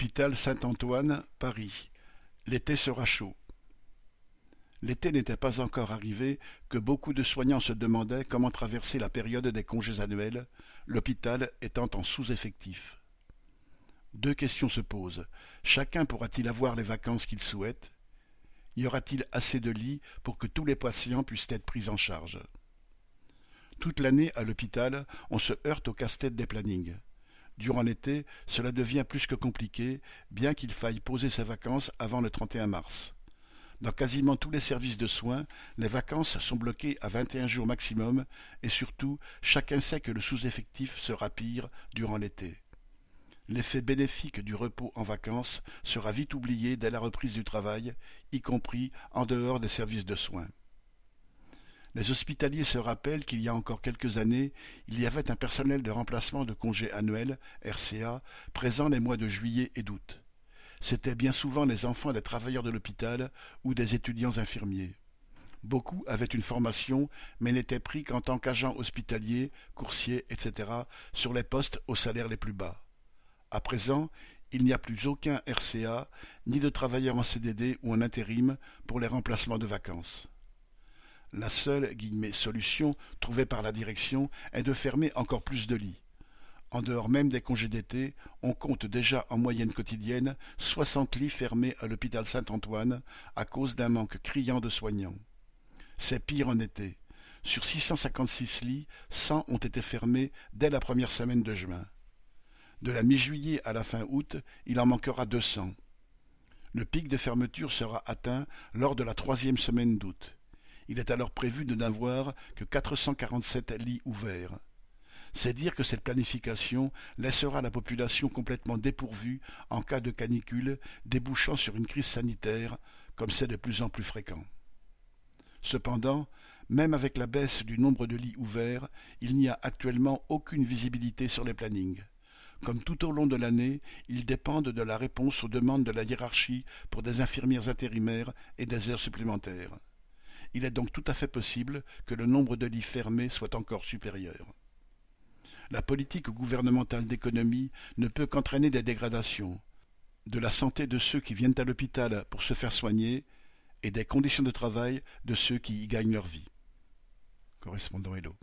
Hôpital Saint-Antoine, Paris. L'été sera chaud. L'été n'était pas encore arrivé que beaucoup de soignants se demandaient comment traverser la période des congés annuels, l'hôpital étant en sous-effectif. Deux questions se posent. Chacun pourra-t-il avoir les vacances qu'il souhaite? Y aura-t-il assez de lits pour que tous les patients puissent être pris en charge? Toute l'année, à l'hôpital, on se heurte au casse-tête des plannings. Durant l'été, cela devient plus que compliqué, bien qu'il faille poser ses vacances avant le 31 mars. Dans quasiment tous les services de soins, les vacances sont bloquées à 21 jours maximum et surtout, chacun sait que le sous-effectif sera pire durant l'été. L'effet bénéfique du repos en vacances sera vite oublié dès la reprise du travail, y compris en dehors des services de soins. Les hospitaliers se rappellent qu'il y a encore quelques années, il y avait un personnel de remplacement de congés annuels, RCA, présent les mois de juillet et d'août. C'étaient bien souvent les enfants des travailleurs de l'hôpital ou des étudiants infirmiers. Beaucoup avaient une formation, mais n'étaient pris qu'en tant qu'agents hospitaliers, coursiers, etc., sur les postes aux salaires les plus bas. À présent, il n'y a plus aucun RCA, ni de travailleurs en CDD ou en intérim pour les remplacements de vacances. La seule solution trouvée par la direction est de fermer encore plus de lits. En dehors même des congés d'été, on compte déjà en moyenne quotidienne soixante lits fermés à l'hôpital Saint-Antoine à cause d'un manque criant de soignants. C'est pire en été. Sur 656 lits, 100 ont été fermés dès la première semaine de juin. De la mi-juillet à la fin août, il en manquera 200. Le pic de fermeture sera atteint lors de la troisième semaine d'août. Il est alors prévu de n'avoir que 447 lits ouverts. C'est dire que cette planification laissera la population complètement dépourvue en cas de canicule débouchant sur une crise sanitaire, comme c'est de plus en plus fréquent. Cependant, même avec la baisse du nombre de lits ouverts, il n'y a actuellement aucune visibilité sur les plannings. Comme tout au long de l'année, ils dépendent de la réponse aux demandes de la hiérarchie pour des infirmières intérimaires et des heures supplémentaires. Il est donc tout à fait possible que le nombre de lits fermés soit encore supérieur. La politique gouvernementale d'économie ne peut qu'entraîner des dégradations, de la santé de ceux qui viennent à l'hôpital pour se faire soigner et des conditions de travail de ceux qui y gagnent leur vie. Correspondant Hello.